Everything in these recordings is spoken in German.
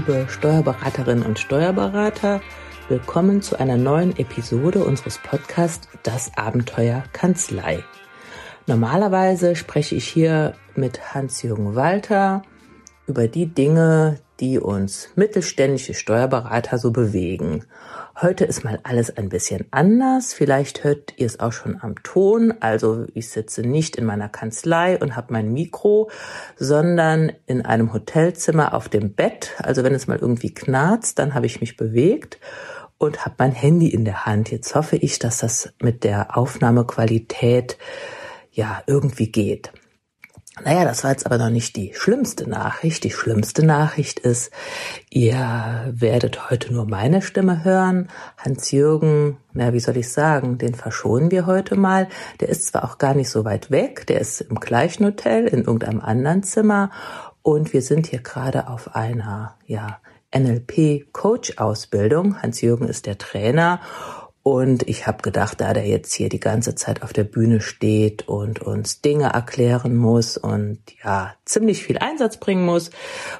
liebe Steuerberaterinnen und Steuerberater. Willkommen zu einer neuen Episode unseres Podcasts Das Abenteuer Kanzlei. Normalerweise spreche ich hier mit Hans-Jürgen Walter über die Dinge, die uns mittelständische Steuerberater so bewegen. Heute ist mal alles ein bisschen anders. Vielleicht hört ihr es auch schon am Ton. Also ich sitze nicht in meiner Kanzlei und habe mein Mikro, sondern in einem Hotelzimmer auf dem Bett. Also wenn es mal irgendwie knarzt, dann habe ich mich bewegt und habe mein Handy in der Hand. Jetzt hoffe ich, dass das mit der Aufnahmequalität ja irgendwie geht. Naja, das war jetzt aber noch nicht die schlimmste Nachricht. Die schlimmste Nachricht ist, ihr werdet heute nur meine Stimme hören. Hans-Jürgen, na, wie soll ich sagen, den verschonen wir heute mal. Der ist zwar auch gar nicht so weit weg, der ist im gleichen Hotel, in irgendeinem anderen Zimmer. Und wir sind hier gerade auf einer, ja, NLP-Coach-Ausbildung. Hans-Jürgen ist der Trainer und ich habe gedacht, da der jetzt hier die ganze Zeit auf der Bühne steht und uns Dinge erklären muss und ja, ziemlich viel Einsatz bringen muss,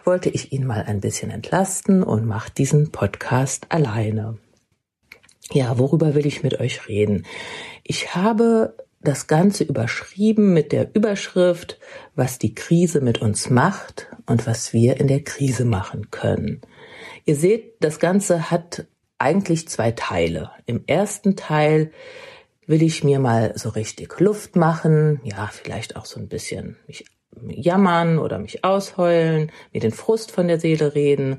wollte ich ihn mal ein bisschen entlasten und mache diesen Podcast alleine. Ja, worüber will ich mit euch reden? Ich habe das Ganze überschrieben mit der Überschrift, was die Krise mit uns macht und was wir in der Krise machen können. Ihr seht, das Ganze hat eigentlich zwei Teile. Im ersten Teil will ich mir mal so richtig Luft machen, ja, vielleicht auch so ein bisschen mich jammern oder mich ausheulen, mir den Frust von der Seele reden.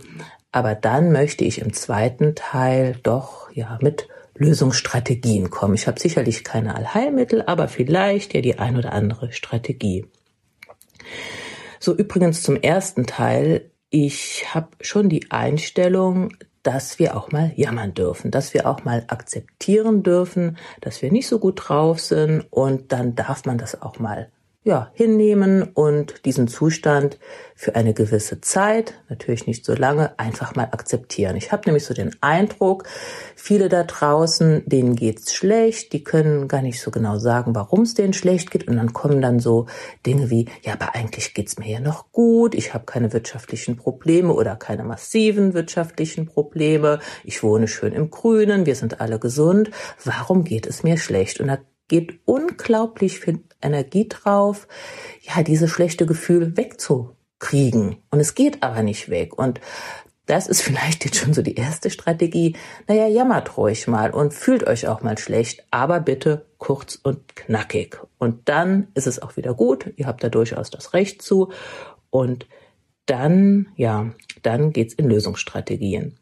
Aber dann möchte ich im zweiten Teil doch, ja, mit Lösungsstrategien kommen. Ich habe sicherlich keine Allheilmittel, aber vielleicht ja die ein oder andere Strategie. So übrigens zum ersten Teil. Ich habe schon die Einstellung, dass wir auch mal jammern dürfen, dass wir auch mal akzeptieren dürfen, dass wir nicht so gut drauf sind. Und dann darf man das auch mal ja, hinnehmen und diesen Zustand für eine gewisse Zeit, natürlich nicht so lange, einfach mal akzeptieren. Ich habe nämlich so den Eindruck, viele da draußen, denen geht's schlecht, die können gar nicht so genau sagen, warum es denen schlecht geht und dann kommen dann so Dinge wie, ja, aber eigentlich geht's mir ja noch gut, ich habe keine wirtschaftlichen Probleme oder keine massiven wirtschaftlichen Probleme, ich wohne schön im Grünen, wir sind alle gesund, warum geht es mir schlecht? Und da geht unglaublich viel Energie drauf, ja, dieses schlechte Gefühl wegzukriegen. Und es geht aber nicht weg. Und das ist vielleicht jetzt schon so die erste Strategie. Naja, jammert ruhig mal und fühlt euch auch mal schlecht, aber bitte kurz und knackig. Und dann ist es auch wieder gut. Ihr habt da durchaus das Recht zu. Und dann, ja, dann geht's in Lösungsstrategien.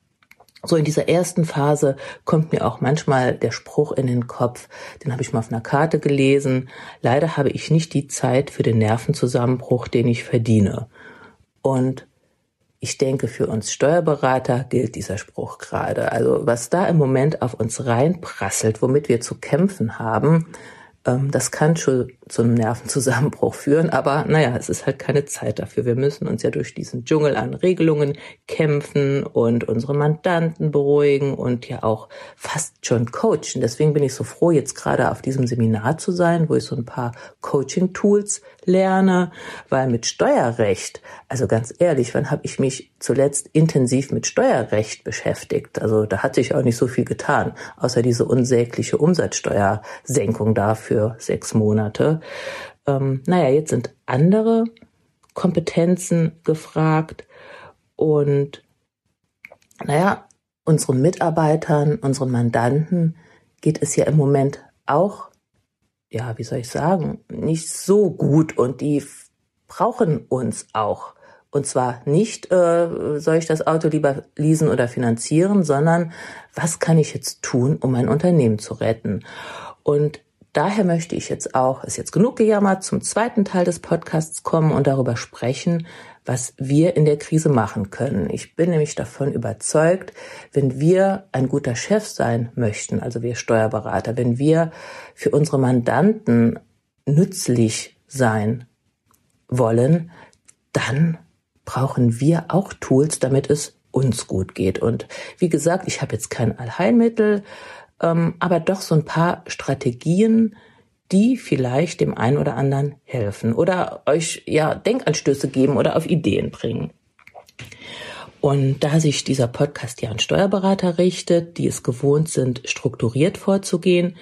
So in dieser ersten Phase kommt mir auch manchmal der Spruch in den Kopf, den habe ich mal auf einer Karte gelesen, leider habe ich nicht die Zeit für den Nervenzusammenbruch, den ich verdiene. Und ich denke, für uns Steuerberater gilt dieser Spruch gerade. Also was da im Moment auf uns reinprasselt, womit wir zu kämpfen haben, ähm, das kann schon zu einem Nervenzusammenbruch führen, aber naja, es ist halt keine Zeit dafür. Wir müssen uns ja durch diesen Dschungel an Regelungen kämpfen und unsere Mandanten beruhigen und ja auch fast schon coachen. Deswegen bin ich so froh, jetzt gerade auf diesem Seminar zu sein, wo ich so ein paar Coaching-Tools lerne, weil mit Steuerrecht, also ganz ehrlich, wann habe ich mich zuletzt intensiv mit Steuerrecht beschäftigt? Also da hat sich auch nicht so viel getan, außer diese unsägliche Umsatzsteuersenkung da für sechs Monate. Ähm, naja, jetzt sind andere Kompetenzen gefragt und naja, unseren Mitarbeitern, unseren Mandanten geht es ja im Moment auch ja, wie soll ich sagen, nicht so gut und die brauchen uns auch. Und zwar nicht, äh, soll ich das Auto lieber leasen oder finanzieren, sondern was kann ich jetzt tun, um mein Unternehmen zu retten? Und daher möchte ich jetzt auch, ist jetzt genug gejammert, zum zweiten Teil des Podcasts kommen und darüber sprechen, was wir in der Krise machen können. Ich bin nämlich davon überzeugt, wenn wir ein guter Chef sein möchten, also wir Steuerberater, wenn wir für unsere Mandanten nützlich sein wollen, dann brauchen wir auch Tools, damit es uns gut geht. Und wie gesagt, ich habe jetzt kein Allheilmittel, ähm, aber doch so ein paar Strategien, die vielleicht dem einen oder anderen helfen oder euch ja Denkanstöße geben oder auf Ideen bringen. Und da sich dieser Podcast ja an Steuerberater richtet, die es gewohnt sind, strukturiert vorzugehen,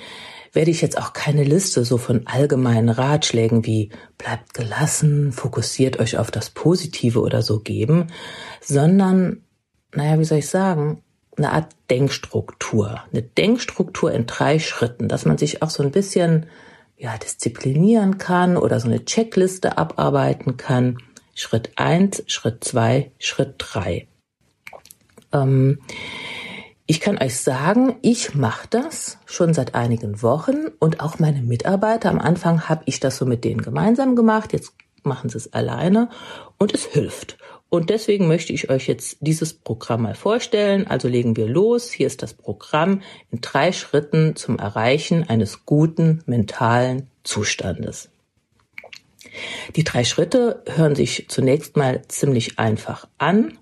werde ich jetzt auch keine Liste so von allgemeinen Ratschlägen wie bleibt gelassen, fokussiert euch auf das Positive oder so geben, sondern, naja, wie soll ich sagen, eine Art Denkstruktur. Eine Denkstruktur in drei Schritten, dass man sich auch so ein bisschen ja, disziplinieren kann oder so eine Checkliste abarbeiten kann. Schritt eins, Schritt zwei, Schritt drei. Ähm, ich kann euch sagen, ich mache das schon seit einigen Wochen und auch meine Mitarbeiter. Am Anfang habe ich das so mit denen gemeinsam gemacht, jetzt machen sie es alleine und es hilft. Und deswegen möchte ich euch jetzt dieses Programm mal vorstellen. Also legen wir los. Hier ist das Programm in drei Schritten zum Erreichen eines guten mentalen Zustandes. Die drei Schritte hören sich zunächst mal ziemlich einfach an.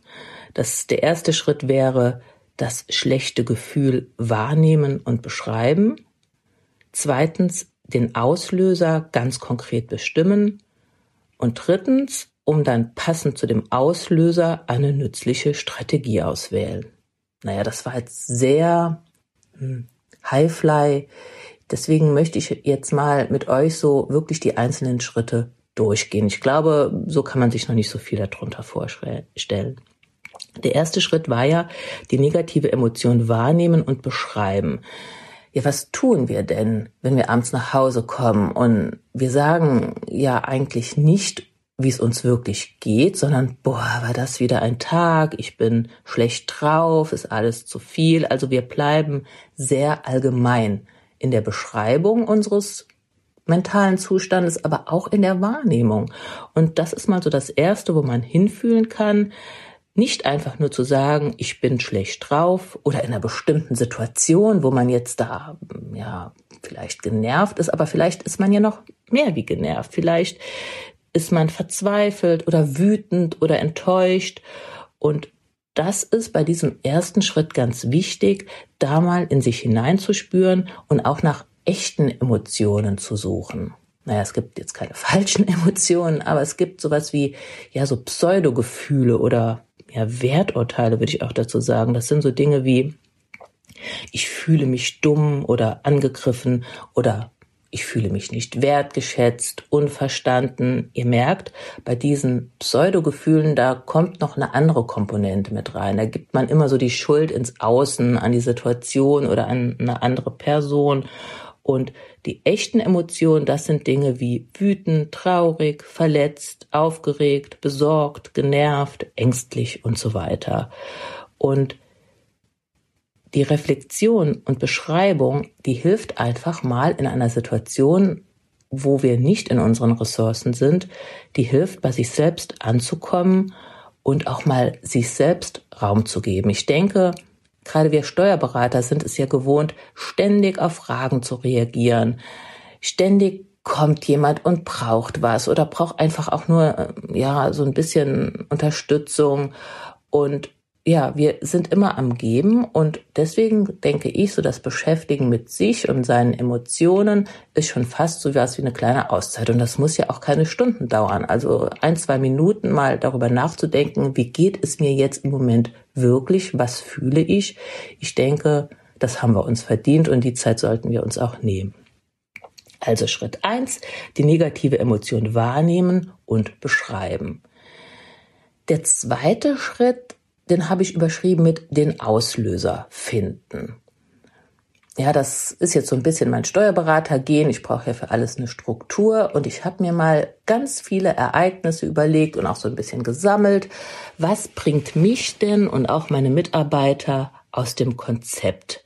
Das, der erste Schritt wäre, das schlechte Gefühl wahrnehmen und beschreiben. Zweitens, den Auslöser ganz konkret bestimmen. Und drittens, um dann passend zu dem Auslöser eine nützliche Strategie auswählen. Naja, das war jetzt sehr hm, Highfly. Deswegen möchte ich jetzt mal mit euch so wirklich die einzelnen Schritte durchgehen. Ich glaube, so kann man sich noch nicht so viel darunter vorstellen. Der erste Schritt war ja, die negative Emotion wahrnehmen und beschreiben. Ja, was tun wir denn, wenn wir abends nach Hause kommen und wir sagen ja eigentlich nicht, wie es uns wirklich geht, sondern boah, war das wieder ein Tag, ich bin schlecht drauf, ist alles zu viel. Also wir bleiben sehr allgemein in der Beschreibung unseres mentalen Zustandes, aber auch in der Wahrnehmung. Und das ist mal so das Erste, wo man hinfühlen kann, nicht einfach nur zu sagen, ich bin schlecht drauf oder in einer bestimmten Situation, wo man jetzt da, ja, vielleicht genervt ist, aber vielleicht ist man ja noch mehr wie genervt. Vielleicht ist man verzweifelt oder wütend oder enttäuscht. Und das ist bei diesem ersten Schritt ganz wichtig, da mal in sich hineinzuspüren und auch nach echten Emotionen zu suchen. Naja, es gibt jetzt keine falschen Emotionen, aber es gibt sowas wie, ja, so Pseudogefühle oder ja, Werturteile würde ich auch dazu sagen. Das sind so Dinge wie, ich fühle mich dumm oder angegriffen oder ich fühle mich nicht wertgeschätzt, unverstanden. Ihr merkt, bei diesen Pseudogefühlen, da kommt noch eine andere Komponente mit rein. Da gibt man immer so die Schuld ins Außen, an die Situation oder an eine andere Person. Und die echten Emotionen, das sind Dinge wie wütend, traurig, verletzt, aufgeregt, besorgt, genervt, ängstlich und so weiter. Und die Reflexion und Beschreibung, die hilft einfach mal in einer Situation, wo wir nicht in unseren Ressourcen sind, die hilft, bei sich selbst anzukommen und auch mal sich selbst Raum zu geben. Ich denke, Gerade wir Steuerberater sind es ja gewohnt, ständig auf Fragen zu reagieren. Ständig kommt jemand und braucht was oder braucht einfach auch nur, äh, ja, so ein bisschen Unterstützung. Und ja, wir sind immer am Geben und deswegen denke ich, so das Beschäftigen mit sich und seinen Emotionen ist schon fast so was wie eine kleine Auszeit und das muss ja auch keine Stunden dauern. Also ein, zwei Minuten mal darüber nachzudenken, wie geht es mir jetzt im Moment wirklich, was fühle ich? Ich denke, das haben wir uns verdient und die Zeit sollten wir uns auch nehmen. Also Schritt eins: die negative Emotion wahrnehmen und beschreiben. Der zweite Schritt den habe ich überschrieben mit den Auslöser finden. Ja, das ist jetzt so ein bisschen mein Steuerberater gehen. Ich brauche ja für alles eine Struktur und ich habe mir mal ganz viele Ereignisse überlegt und auch so ein bisschen gesammelt. Was bringt mich denn und auch meine Mitarbeiter aus dem Konzept?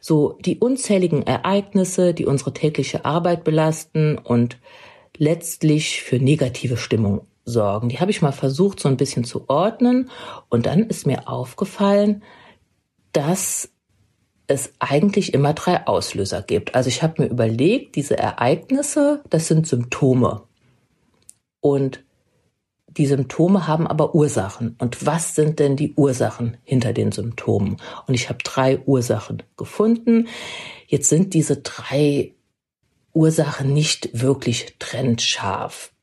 So die unzähligen Ereignisse, die unsere tägliche Arbeit belasten und letztlich für negative Stimmung sorgen. Die habe ich mal versucht, so ein bisschen zu ordnen. Und dann ist mir aufgefallen, dass es eigentlich immer drei Auslöser gibt. Also ich habe mir überlegt, diese Ereignisse, das sind Symptome. Und die Symptome haben aber Ursachen. Und was sind denn die Ursachen hinter den Symptomen? Und ich habe drei Ursachen gefunden. Jetzt sind diese drei Ursachen nicht wirklich trennscharf.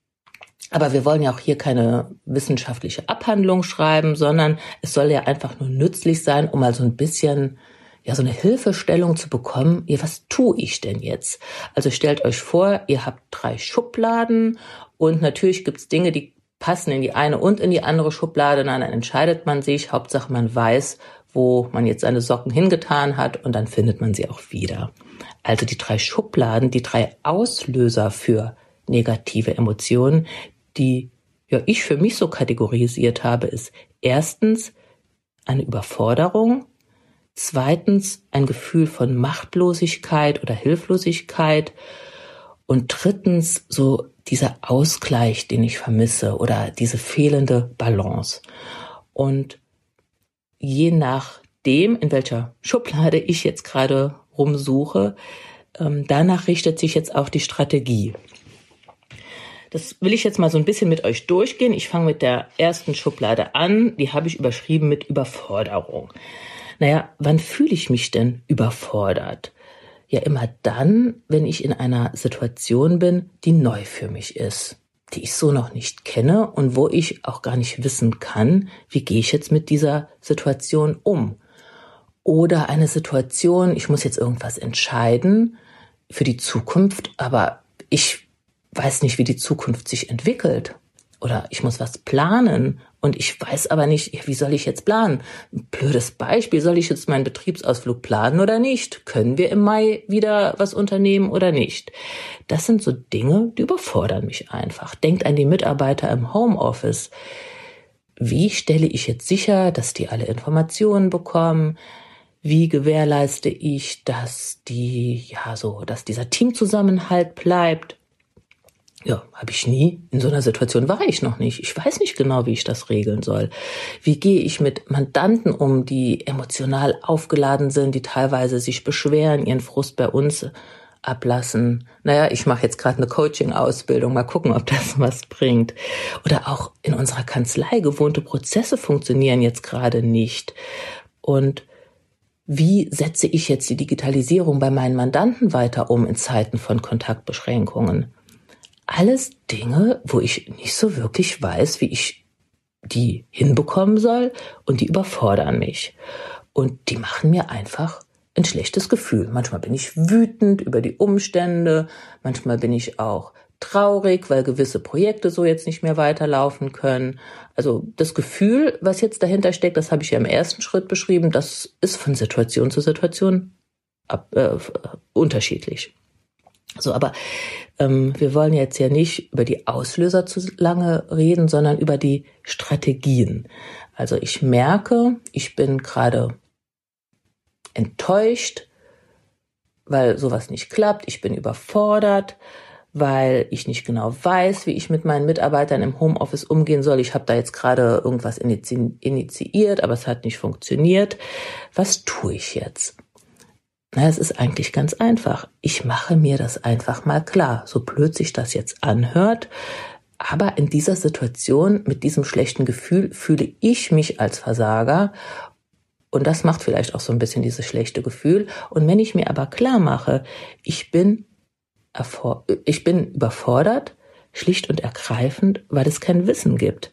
Aber wir wollen ja auch hier keine wissenschaftliche Abhandlung schreiben, sondern es soll ja einfach nur nützlich sein, um mal so ein bisschen ja so eine Hilfestellung zu bekommen, ja, was tue ich denn jetzt? Also stellt euch vor, ihr habt drei Schubladen und natürlich gibt's Dinge, die passen in die eine und in die andere Schublade, dann entscheidet man sich, Hauptsache man weiß, wo man jetzt seine Socken hingetan hat und dann findet man sie auch wieder. Also die drei Schubladen, die drei Auslöser für negative Emotionen, die ja ich für mich so kategorisiert habe, ist erstens eine Überforderung, zweitens ein Gefühl von Machtlosigkeit oder Hilflosigkeit und drittens so dieser Ausgleich, den ich vermisse oder diese fehlende Balance. Und je nachdem, in welcher Schublade ich jetzt gerade rumsuche, ähm, danach richtet sich jetzt auch die Strategie. Das will ich jetzt mal so ein bisschen mit euch durchgehen. Ich fange mit der ersten Schublade an. Die habe ich überschrieben mit Überforderung. Naja, wann fühle ich mich denn überfordert? Ja, immer dann, wenn ich in einer Situation bin, die neu für mich ist, die ich so noch nicht kenne und wo ich auch gar nicht wissen kann, wie gehe ich jetzt mit dieser Situation um. Oder eine Situation, ich muss jetzt irgendwas entscheiden für die Zukunft, aber ich weiß nicht, wie die Zukunft sich entwickelt. Oder ich muss was planen und ich weiß aber nicht, wie soll ich jetzt planen? blödes Beispiel, soll ich jetzt meinen Betriebsausflug planen oder nicht? Können wir im Mai wieder was unternehmen oder nicht? Das sind so Dinge, die überfordern mich einfach. Denkt an die Mitarbeiter im Homeoffice. Wie stelle ich jetzt sicher, dass die alle Informationen bekommen? Wie gewährleiste ich, dass die, ja, so, dass dieser Teamzusammenhalt bleibt? Ja, habe ich nie. In so einer Situation war ich noch nicht. Ich weiß nicht genau, wie ich das regeln soll. Wie gehe ich mit Mandanten um, die emotional aufgeladen sind, die teilweise sich beschweren, ihren Frust bei uns ablassen. Naja, ich mache jetzt gerade eine Coaching-Ausbildung, mal gucken, ob das was bringt. Oder auch in unserer Kanzlei gewohnte Prozesse funktionieren jetzt gerade nicht. Und wie setze ich jetzt die Digitalisierung bei meinen Mandanten weiter um in Zeiten von Kontaktbeschränkungen? Alles Dinge, wo ich nicht so wirklich weiß, wie ich die hinbekommen soll und die überfordern mich. Und die machen mir einfach ein schlechtes Gefühl. Manchmal bin ich wütend über die Umstände, manchmal bin ich auch traurig, weil gewisse Projekte so jetzt nicht mehr weiterlaufen können. Also das Gefühl, was jetzt dahinter steckt, das habe ich ja im ersten Schritt beschrieben, das ist von Situation zu Situation ab, äh, unterschiedlich. So, aber ähm, wir wollen jetzt ja nicht über die Auslöser zu lange reden, sondern über die Strategien. Also ich merke, ich bin gerade enttäuscht, weil sowas nicht klappt. Ich bin überfordert, weil ich nicht genau weiß, wie ich mit meinen Mitarbeitern im Homeoffice umgehen soll. Ich habe da jetzt gerade irgendwas initiiert, aber es hat nicht funktioniert. Was tue ich jetzt? Na, es ist eigentlich ganz einfach. Ich mache mir das einfach mal klar, so blöd sich das jetzt anhört. Aber in dieser Situation mit diesem schlechten Gefühl fühle ich mich als Versager und das macht vielleicht auch so ein bisschen dieses schlechte Gefühl. Und wenn ich mir aber klar mache, ich bin, ich bin überfordert, schlicht und ergreifend, weil es kein Wissen gibt.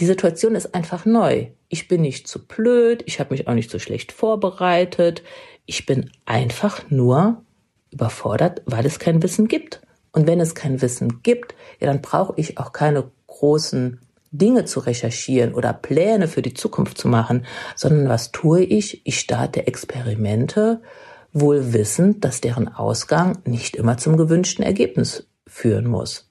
Die Situation ist einfach neu. Ich bin nicht zu blöd, ich habe mich auch nicht so schlecht vorbereitet, ich bin einfach nur überfordert, weil es kein Wissen gibt. Und wenn es kein Wissen gibt, ja, dann brauche ich auch keine großen Dinge zu recherchieren oder Pläne für die Zukunft zu machen, sondern was tue ich? Ich starte Experimente, wohl wissend, dass deren Ausgang nicht immer zum gewünschten Ergebnis führen muss.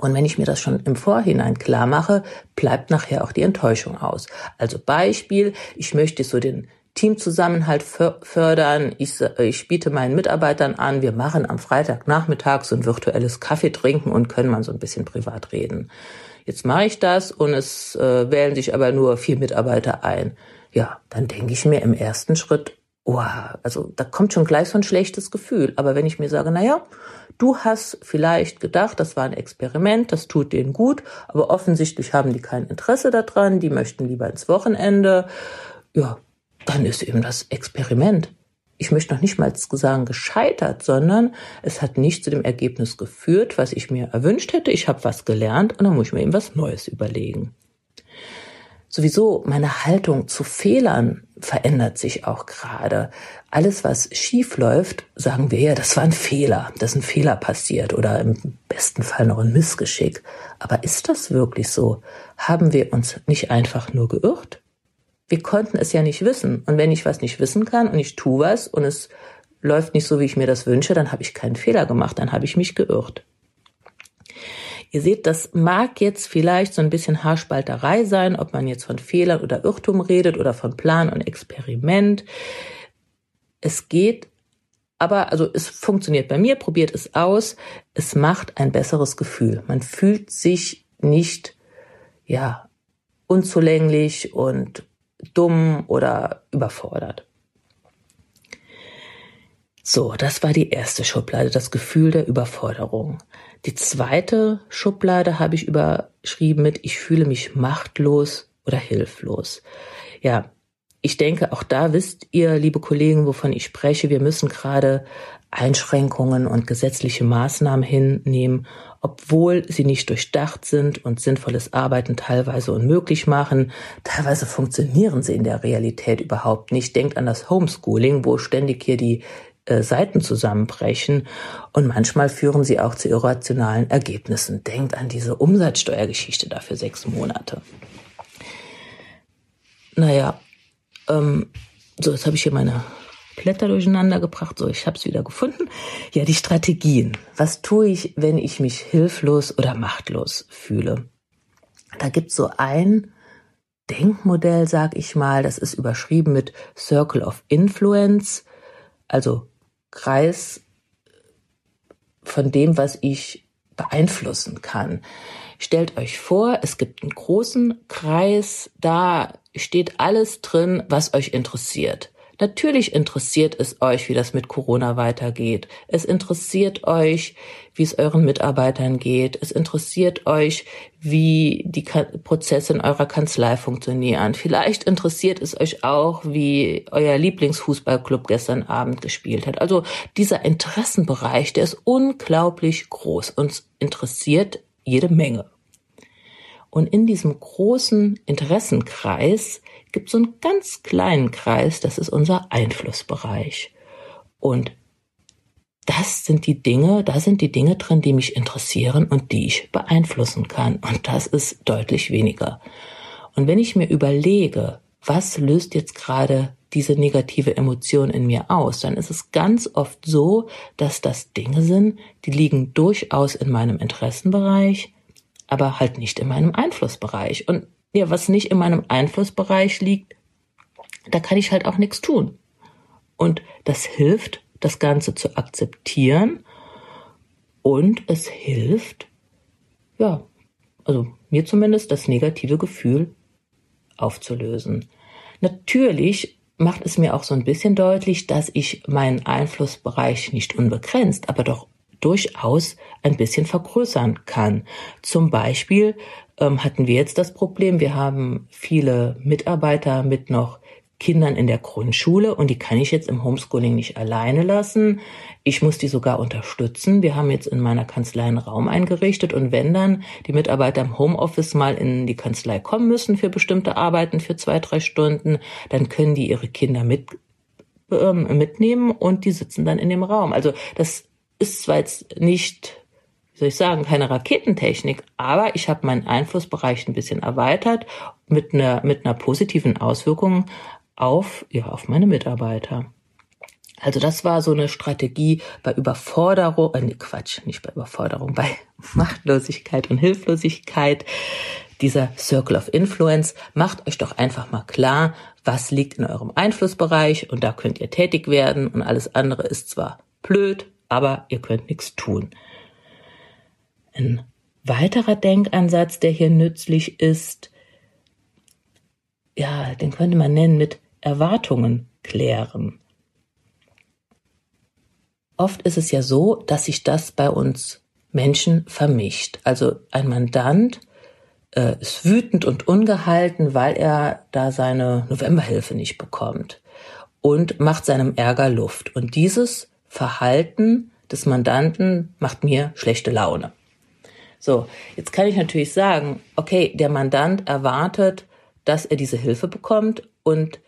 Und wenn ich mir das schon im Vorhinein klar mache, bleibt nachher auch die Enttäuschung aus. Also Beispiel, ich möchte so den Teamzusammenhalt fördern. Ich, ich biete meinen Mitarbeitern an, wir machen am Freitagnachmittag so ein virtuelles Kaffee trinken und können mal so ein bisschen privat reden. Jetzt mache ich das und es äh, wählen sich aber nur vier Mitarbeiter ein. Ja, dann denke ich mir im ersten Schritt, oh, also da kommt schon gleich so ein schlechtes Gefühl. Aber wenn ich mir sage, na ja, du hast vielleicht gedacht, das war ein Experiment, das tut denen gut, aber offensichtlich haben die kein Interesse daran, die möchten lieber ins Wochenende. Ja, dann ist eben das Experiment ich möchte noch nicht mal sagen gescheitert, sondern es hat nicht zu dem Ergebnis geführt, was ich mir erwünscht hätte. Ich habe was gelernt und dann muss ich mir eben was Neues überlegen. Sowieso meine Haltung zu Fehlern verändert sich auch gerade. Alles, was schief läuft, sagen wir ja, das war ein Fehler, das ist ein Fehler passiert oder im besten Fall noch ein Missgeschick. Aber ist das wirklich so? Haben wir uns nicht einfach nur geirrt? Wir konnten es ja nicht wissen. Und wenn ich was nicht wissen kann und ich tue was und es läuft nicht so, wie ich mir das wünsche, dann habe ich keinen Fehler gemacht, dann habe ich mich geirrt. Ihr seht, das mag jetzt vielleicht so ein bisschen Haarspalterei sein, ob man jetzt von Fehlern oder Irrtum redet oder von Plan und Experiment. Es geht, aber also es funktioniert bei mir, probiert es aus. Es macht ein besseres Gefühl. Man fühlt sich nicht, ja, unzulänglich und dumm oder überfordert. So, das war die erste Schublade, das Gefühl der Überforderung. Die zweite Schublade habe ich überschrieben mit Ich fühle mich machtlos oder hilflos. Ja, ich denke, auch da wisst ihr, liebe Kollegen, wovon ich spreche. Wir müssen gerade Einschränkungen und gesetzliche Maßnahmen hinnehmen, obwohl sie nicht durchdacht sind und sinnvolles Arbeiten teilweise unmöglich machen. Teilweise funktionieren sie in der Realität überhaupt nicht. Denkt an das Homeschooling, wo ständig hier die äh, Seiten zusammenbrechen und manchmal führen sie auch zu irrationalen Ergebnissen. Denkt an diese Umsatzsteuergeschichte da für sechs Monate. Naja, ähm, so, jetzt habe ich hier meine Blätter durcheinander gebracht. So, ich habe es wieder gefunden. Ja, die Strategien. Was tue ich, wenn ich mich hilflos oder machtlos fühle? Da gibt's so ein Denkmodell, sag ich mal, das ist überschrieben mit Circle of Influence, also Kreis von dem, was ich beeinflussen kann. Stellt euch vor, es gibt einen großen Kreis, da steht alles drin, was euch interessiert. Natürlich interessiert es euch, wie das mit Corona weitergeht. Es interessiert euch, wie es euren Mitarbeitern geht. Es interessiert euch, wie die Prozesse in eurer Kanzlei funktionieren. Vielleicht interessiert es euch auch, wie euer Lieblingsfußballclub gestern Abend gespielt hat. Also dieser Interessenbereich, der ist unglaublich groß. Uns interessiert jede Menge. Und in diesem großen Interessenkreis gibt so einen ganz kleinen Kreis, das ist unser Einflussbereich. Und das sind die Dinge, da sind die Dinge drin, die mich interessieren und die ich beeinflussen kann. Und das ist deutlich weniger. Und wenn ich mir überlege, was löst jetzt gerade diese negative Emotion in mir aus, dann ist es ganz oft so, dass das Dinge sind, die liegen durchaus in meinem Interessenbereich, aber halt nicht in meinem Einflussbereich. Und ja, was nicht in meinem Einflussbereich liegt, da kann ich halt auch nichts tun. Und das hilft, das Ganze zu akzeptieren und es hilft, ja, also mir zumindest das negative Gefühl aufzulösen. Natürlich macht es mir auch so ein bisschen deutlich, dass ich meinen Einflussbereich nicht unbegrenzt, aber doch durchaus ein bisschen vergrößern kann. Zum Beispiel ähm, hatten wir jetzt das Problem, wir haben viele Mitarbeiter mit noch Kindern in der Grundschule und die kann ich jetzt im Homeschooling nicht alleine lassen. Ich muss die sogar unterstützen. Wir haben jetzt in meiner Kanzlei einen Raum eingerichtet und wenn dann die Mitarbeiter im Homeoffice mal in die Kanzlei kommen müssen für bestimmte Arbeiten für zwei, drei Stunden, dann können die ihre Kinder mit, ähm, mitnehmen und die sitzen dann in dem Raum. Also das ist zwar jetzt nicht wie soll ich sagen, keine Raketentechnik, aber ich habe meinen Einflussbereich ein bisschen erweitert mit einer, mit einer positiven Auswirkung auf, ja, auf meine Mitarbeiter. Also das war so eine Strategie bei Überforderung, äh, nee, Quatsch, nicht bei Überforderung, bei Machtlosigkeit und Hilflosigkeit. Dieser Circle of Influence, macht euch doch einfach mal klar, was liegt in eurem Einflussbereich und da könnt ihr tätig werden und alles andere ist zwar blöd, aber ihr könnt nichts tun. Ein weiterer Denkansatz, der hier nützlich ist, ja, den könnte man nennen mit Erwartungen klären. Oft ist es ja so, dass sich das bei uns Menschen vermischt. Also ein Mandant äh, ist wütend und ungehalten, weil er da seine Novemberhilfe nicht bekommt. und macht seinem Ärger Luft. Und dieses Verhalten des Mandanten macht mir schlechte Laune. So, jetzt kann ich natürlich sagen, okay, der Mandant erwartet, dass er diese Hilfe bekommt und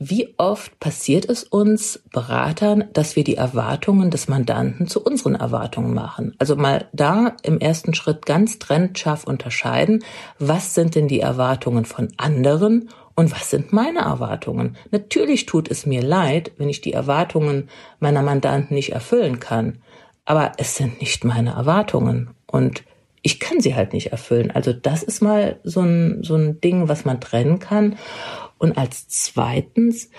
wie oft passiert es uns Beratern, dass wir die Erwartungen des Mandanten zu unseren Erwartungen machen? Also mal da im ersten Schritt ganz trennscharf unterscheiden, was sind denn die Erwartungen von anderen und was sind meine Erwartungen? Natürlich tut es mir leid, wenn ich die Erwartungen meiner Mandanten nicht erfüllen kann, aber es sind nicht meine Erwartungen und ich kann sie halt nicht erfüllen. Also das ist mal so ein, so ein Ding, was man trennen kann. Und als zweitens,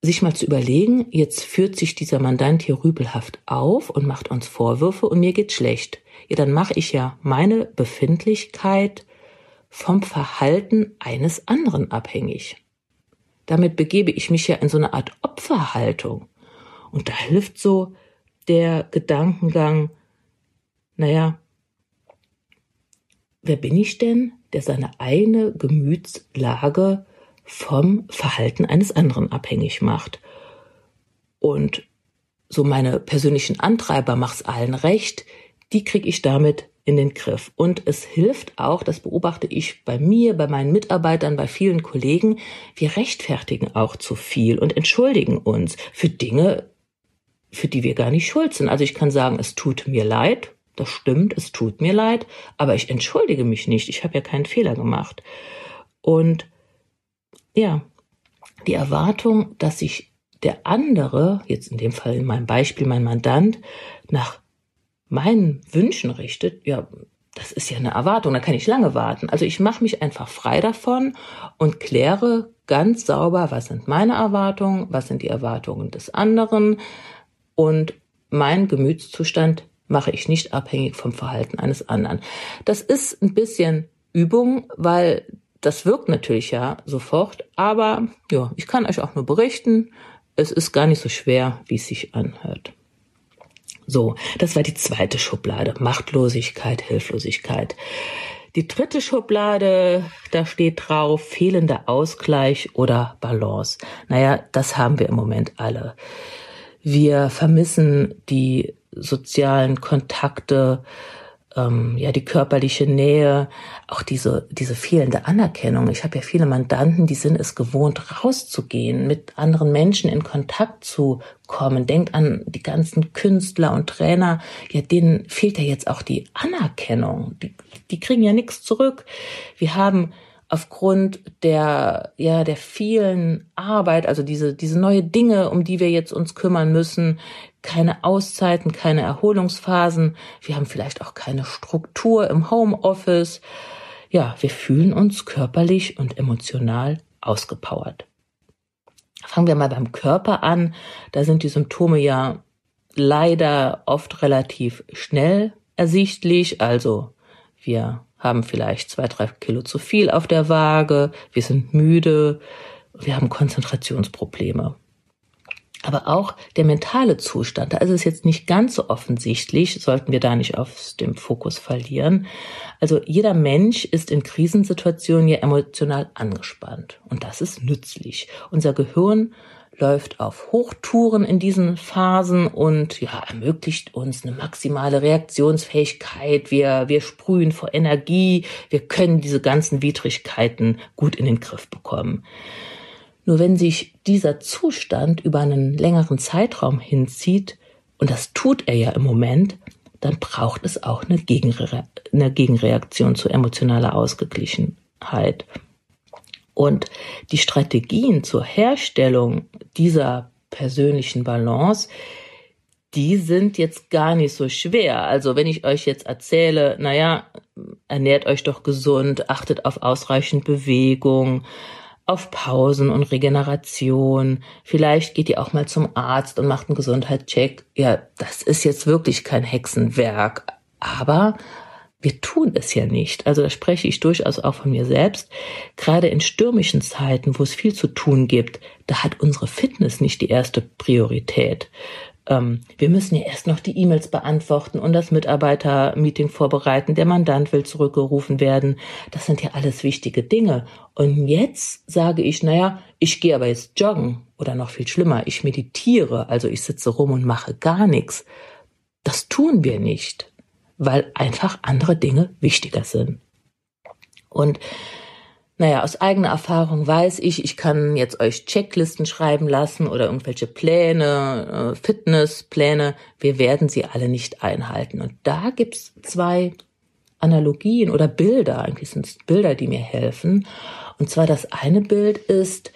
sich mal zu überlegen, jetzt führt sich dieser Mandant hier rübelhaft auf und macht uns Vorwürfe und mir geht schlecht. Ja, dann mache ich ja meine Befindlichkeit vom Verhalten eines anderen abhängig. Damit begebe ich mich ja in so eine Art Opferhaltung. Und da hilft so der Gedankengang, naja, wer bin ich denn, der seine eigene Gemütslage vom Verhalten eines anderen abhängig macht. Und so meine persönlichen Antreiber mach's allen recht, die kriege ich damit in den Griff. Und es hilft auch, das beobachte ich bei mir, bei meinen Mitarbeitern, bei vielen Kollegen, wir rechtfertigen auch zu viel und entschuldigen uns für Dinge, für die wir gar nicht schuld sind. Also ich kann sagen, es tut mir leid, das stimmt, es tut mir leid, aber ich entschuldige mich nicht, ich habe ja keinen Fehler gemacht. Und ja, die Erwartung, dass sich der andere, jetzt in dem Fall in meinem Beispiel mein Mandant, nach meinen Wünschen richtet, ja, das ist ja eine Erwartung, da kann ich lange warten. Also ich mache mich einfach frei davon und kläre ganz sauber, was sind meine Erwartungen, was sind die Erwartungen des anderen und mein Gemütszustand mache ich nicht abhängig vom Verhalten eines anderen. Das ist ein bisschen Übung, weil das wirkt natürlich ja sofort, aber ja, ich kann euch auch nur berichten, es ist gar nicht so schwer, wie es sich anhört. So, das war die zweite Schublade, Machtlosigkeit, Hilflosigkeit. Die dritte Schublade, da steht drauf, fehlender Ausgleich oder Balance. Naja, das haben wir im Moment alle. Wir vermissen die sozialen Kontakte, ähm, ja die körperliche Nähe, auch diese diese fehlende Anerkennung. Ich habe ja viele Mandanten, die sind es gewohnt, rauszugehen, mit anderen Menschen in Kontakt zu kommen. Denkt an die ganzen Künstler und Trainer, ja denen fehlt ja jetzt auch die Anerkennung. Die, die kriegen ja nichts zurück. Wir haben aufgrund der, ja, der vielen Arbeit, also diese, diese neue Dinge, um die wir jetzt uns kümmern müssen, keine Auszeiten, keine Erholungsphasen. Wir haben vielleicht auch keine Struktur im Homeoffice. Ja, wir fühlen uns körperlich und emotional ausgepowert. Fangen wir mal beim Körper an. Da sind die Symptome ja leider oft relativ schnell ersichtlich. Also wir haben vielleicht zwei, drei Kilo zu viel auf der Waage, wir sind müde, wir haben Konzentrationsprobleme. Aber auch der mentale Zustand, da ist es jetzt nicht ganz so offensichtlich, sollten wir da nicht aus dem Fokus verlieren. Also jeder Mensch ist in Krisensituationen ja emotional angespannt und das ist nützlich. Unser Gehirn läuft auf Hochtouren in diesen Phasen und ja, ermöglicht uns eine maximale Reaktionsfähigkeit. Wir, wir sprühen vor Energie. Wir können diese ganzen Widrigkeiten gut in den Griff bekommen. Nur wenn sich dieser Zustand über einen längeren Zeitraum hinzieht, und das tut er ja im Moment, dann braucht es auch eine, Gegenre eine Gegenreaktion zu emotionaler Ausgeglichenheit. Und die Strategien zur Herstellung dieser persönlichen Balance, die sind jetzt gar nicht so schwer. Also wenn ich euch jetzt erzähle, naja, ernährt euch doch gesund, achtet auf ausreichend Bewegung, auf Pausen und Regeneration. Vielleicht geht ihr auch mal zum Arzt und macht einen Gesundheitscheck. Ja, das ist jetzt wirklich kein Hexenwerk. Aber wir tun es ja nicht. Also da spreche ich durchaus auch von mir selbst. Gerade in stürmischen Zeiten, wo es viel zu tun gibt, da hat unsere Fitness nicht die erste Priorität. Ähm, wir müssen ja erst noch die E-Mails beantworten und das Mitarbeitermeeting vorbereiten. Der Mandant will zurückgerufen werden. Das sind ja alles wichtige Dinge. Und jetzt sage ich, naja, ich gehe aber jetzt joggen oder noch viel schlimmer, ich meditiere, also ich sitze rum und mache gar nichts. Das tun wir nicht, weil einfach andere Dinge wichtiger sind. Und naja, aus eigener Erfahrung weiß ich, ich kann jetzt euch Checklisten schreiben lassen oder irgendwelche Pläne, äh, Fitnesspläne. Wir werden sie alle nicht einhalten. Und da gibt's zwei Analogien oder Bilder, eigentlich sind es Bilder, die mir helfen. Und zwar das eine Bild ist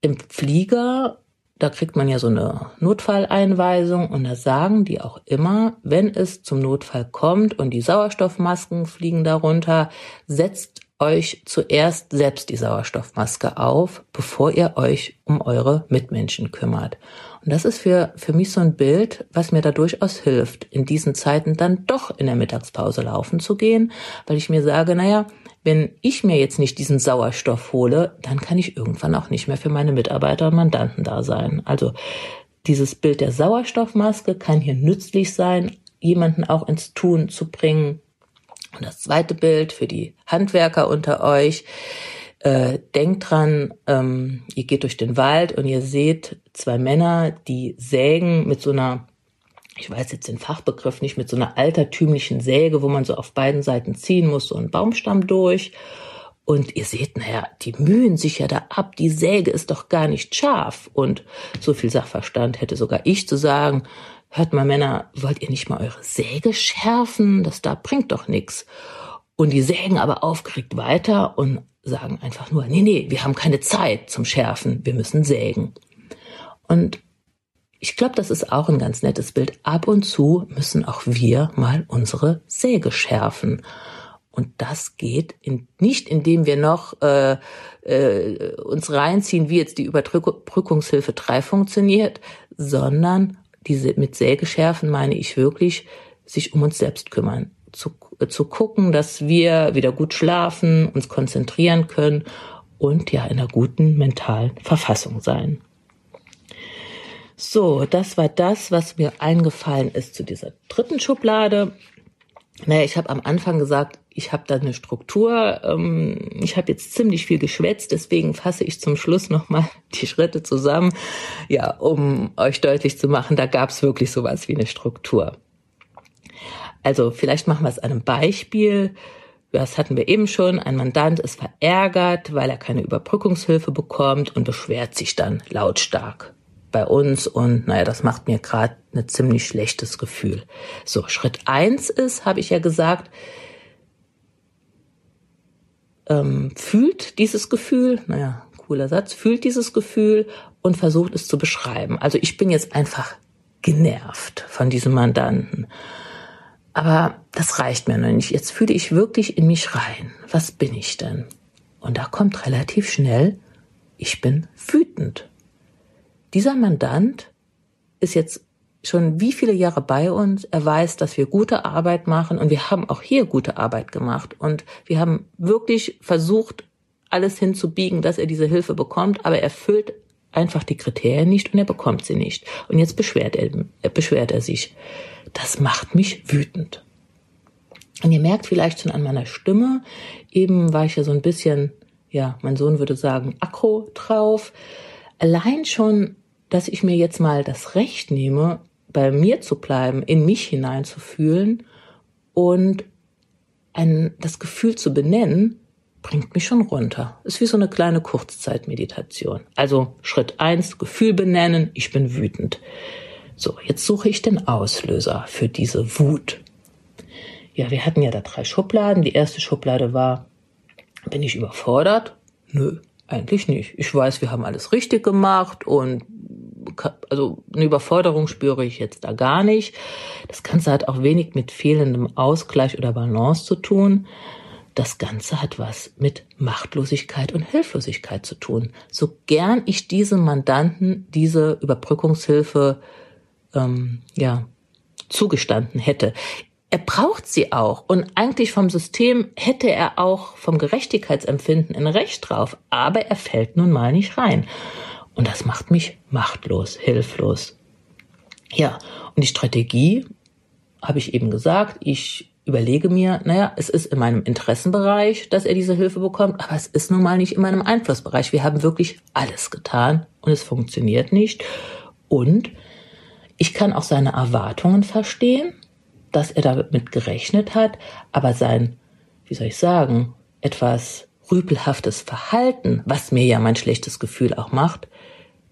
im Flieger, da kriegt man ja so eine Notfalleinweisung und da sagen die auch immer, wenn es zum Notfall kommt und die Sauerstoffmasken fliegen darunter, setzt euch zuerst selbst die Sauerstoffmaske auf, bevor ihr euch um eure Mitmenschen kümmert. Und das ist für, für mich so ein Bild, was mir da durchaus hilft, in diesen Zeiten dann doch in der Mittagspause laufen zu gehen, weil ich mir sage, naja, wenn ich mir jetzt nicht diesen Sauerstoff hole, dann kann ich irgendwann auch nicht mehr für meine Mitarbeiter und Mandanten da sein. Also dieses Bild der Sauerstoffmaske kann hier nützlich sein, jemanden auch ins Tun zu bringen, und das zweite Bild für die Handwerker unter euch. Äh, denkt dran, ähm, ihr geht durch den Wald und ihr seht zwei Männer, die sägen mit so einer, ich weiß jetzt den Fachbegriff nicht, mit so einer altertümlichen Säge, wo man so auf beiden Seiten ziehen muss, so einen Baumstamm durch. Und ihr seht, naja, die mühen sich ja da ab, die Säge ist doch gar nicht scharf. Und so viel Sachverstand hätte sogar ich zu sagen, hört mal Männer, wollt ihr nicht mal eure Säge schärfen? Das da bringt doch nichts. Und die sägen aber aufgeregt weiter und sagen einfach nur, nee, nee, wir haben keine Zeit zum Schärfen, wir müssen sägen. Und ich glaube, das ist auch ein ganz nettes Bild. Ab und zu müssen auch wir mal unsere Säge schärfen. Und das geht in, nicht, indem wir noch äh, äh, uns reinziehen, wie jetzt die Überbrückungshilfe 3 funktioniert, sondern diese mit Sägeschärfen meine ich wirklich, sich um uns selbst kümmern, zu, äh, zu gucken, dass wir wieder gut schlafen, uns konzentrieren können und ja in einer guten mentalen Verfassung sein. So, das war das, was mir eingefallen ist zu dieser dritten Schublade. Naja, ich habe am Anfang gesagt, ich habe da eine Struktur. Ähm, ich habe jetzt ziemlich viel geschwätzt, deswegen fasse ich zum Schluss nochmal die Schritte zusammen, ja, um euch deutlich zu machen, da gab es wirklich sowas wie eine Struktur. Also vielleicht machen wir es an einem Beispiel. Das hatten wir eben schon. Ein Mandant ist verärgert, weil er keine Überbrückungshilfe bekommt und beschwert sich dann lautstark bei uns und naja, das macht mir gerade ein ziemlich schlechtes Gefühl. So, Schritt eins ist, habe ich ja gesagt, ähm, fühlt dieses Gefühl, naja, cooler Satz, fühlt dieses Gefühl und versucht es zu beschreiben. Also ich bin jetzt einfach genervt von diesem Mandanten. Aber das reicht mir noch nicht. Jetzt fühle ich wirklich in mich rein. Was bin ich denn? Und da kommt relativ schnell, ich bin wütend. Dieser Mandant ist jetzt schon wie viele Jahre bei uns. Er weiß, dass wir gute Arbeit machen und wir haben auch hier gute Arbeit gemacht und wir haben wirklich versucht, alles hinzubiegen, dass er diese Hilfe bekommt, aber er füllt einfach die Kriterien nicht und er bekommt sie nicht. Und jetzt beschwert er, beschwert er sich. Das macht mich wütend. Und ihr merkt vielleicht schon an meiner Stimme, eben war ich ja so ein bisschen, ja, mein Sohn würde sagen, aggro drauf. Allein schon dass ich mir jetzt mal das Recht nehme, bei mir zu bleiben, in mich hineinzufühlen und ein, das Gefühl zu benennen, bringt mich schon runter. Ist wie so eine kleine Kurzzeitmeditation. Also Schritt eins: Gefühl benennen, ich bin wütend. So, jetzt suche ich den Auslöser für diese Wut. Ja, wir hatten ja da drei Schubladen. Die erste Schublade war, bin ich überfordert? Nö, eigentlich nicht. Ich weiß, wir haben alles richtig gemacht und also eine Überforderung spüre ich jetzt da gar nicht. Das Ganze hat auch wenig mit fehlendem Ausgleich oder Balance zu tun. Das Ganze hat was mit Machtlosigkeit und Hilflosigkeit zu tun. So gern ich diesem Mandanten diese Überbrückungshilfe ähm, ja zugestanden hätte. Er braucht sie auch und eigentlich vom System hätte er auch vom Gerechtigkeitsempfinden ein Recht drauf, aber er fällt nun mal nicht rein. Und das macht mich machtlos, hilflos. Ja, und die Strategie habe ich eben gesagt, ich überlege mir, naja, es ist in meinem Interessenbereich, dass er diese Hilfe bekommt, aber es ist nun mal nicht in meinem Einflussbereich. Wir haben wirklich alles getan und es funktioniert nicht. Und ich kann auch seine Erwartungen verstehen, dass er damit gerechnet hat, aber sein, wie soll ich sagen, etwas rüpelhaftes Verhalten, was mir ja mein schlechtes Gefühl auch macht,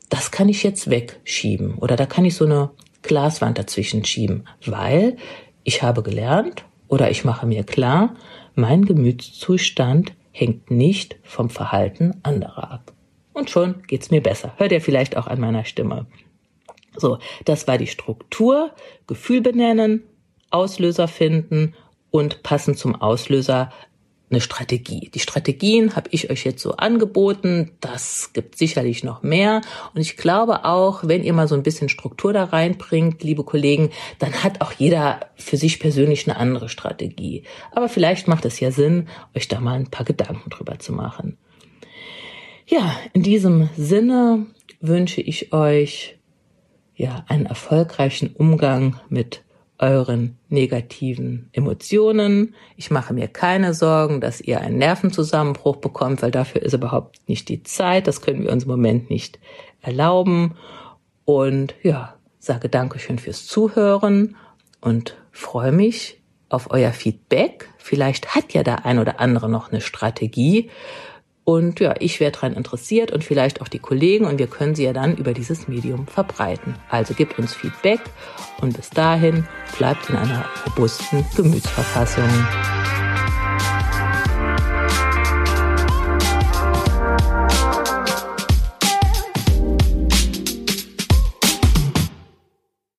das kann ich jetzt wegschieben oder da kann ich so eine Glaswand dazwischen schieben, weil ich habe gelernt oder ich mache mir klar, mein Gemütszustand hängt nicht vom Verhalten anderer ab. Und schon geht's mir besser. Hört ihr vielleicht auch an meiner Stimme. So, das war die Struktur. Gefühl benennen, Auslöser finden und passend zum Auslöser eine Strategie. Die Strategien habe ich euch jetzt so angeboten. Das gibt sicherlich noch mehr. Und ich glaube auch, wenn ihr mal so ein bisschen Struktur da reinbringt, liebe Kollegen, dann hat auch jeder für sich persönlich eine andere Strategie. Aber vielleicht macht es ja Sinn, euch da mal ein paar Gedanken drüber zu machen. Ja, in diesem Sinne wünsche ich euch ja einen erfolgreichen Umgang mit euren negativen Emotionen. Ich mache mir keine Sorgen, dass ihr einen Nervenzusammenbruch bekommt, weil dafür ist überhaupt nicht die Zeit. Das können wir uns im Moment nicht erlauben. Und ja, sage Dankeschön fürs Zuhören und freue mich auf euer Feedback. Vielleicht hat ja der ein oder andere noch eine Strategie, und ja, ich wäre daran interessiert und vielleicht auch die Kollegen und wir können sie ja dann über dieses Medium verbreiten. Also gebt uns Feedback und bis dahin bleibt in einer robusten Gemütsverfassung.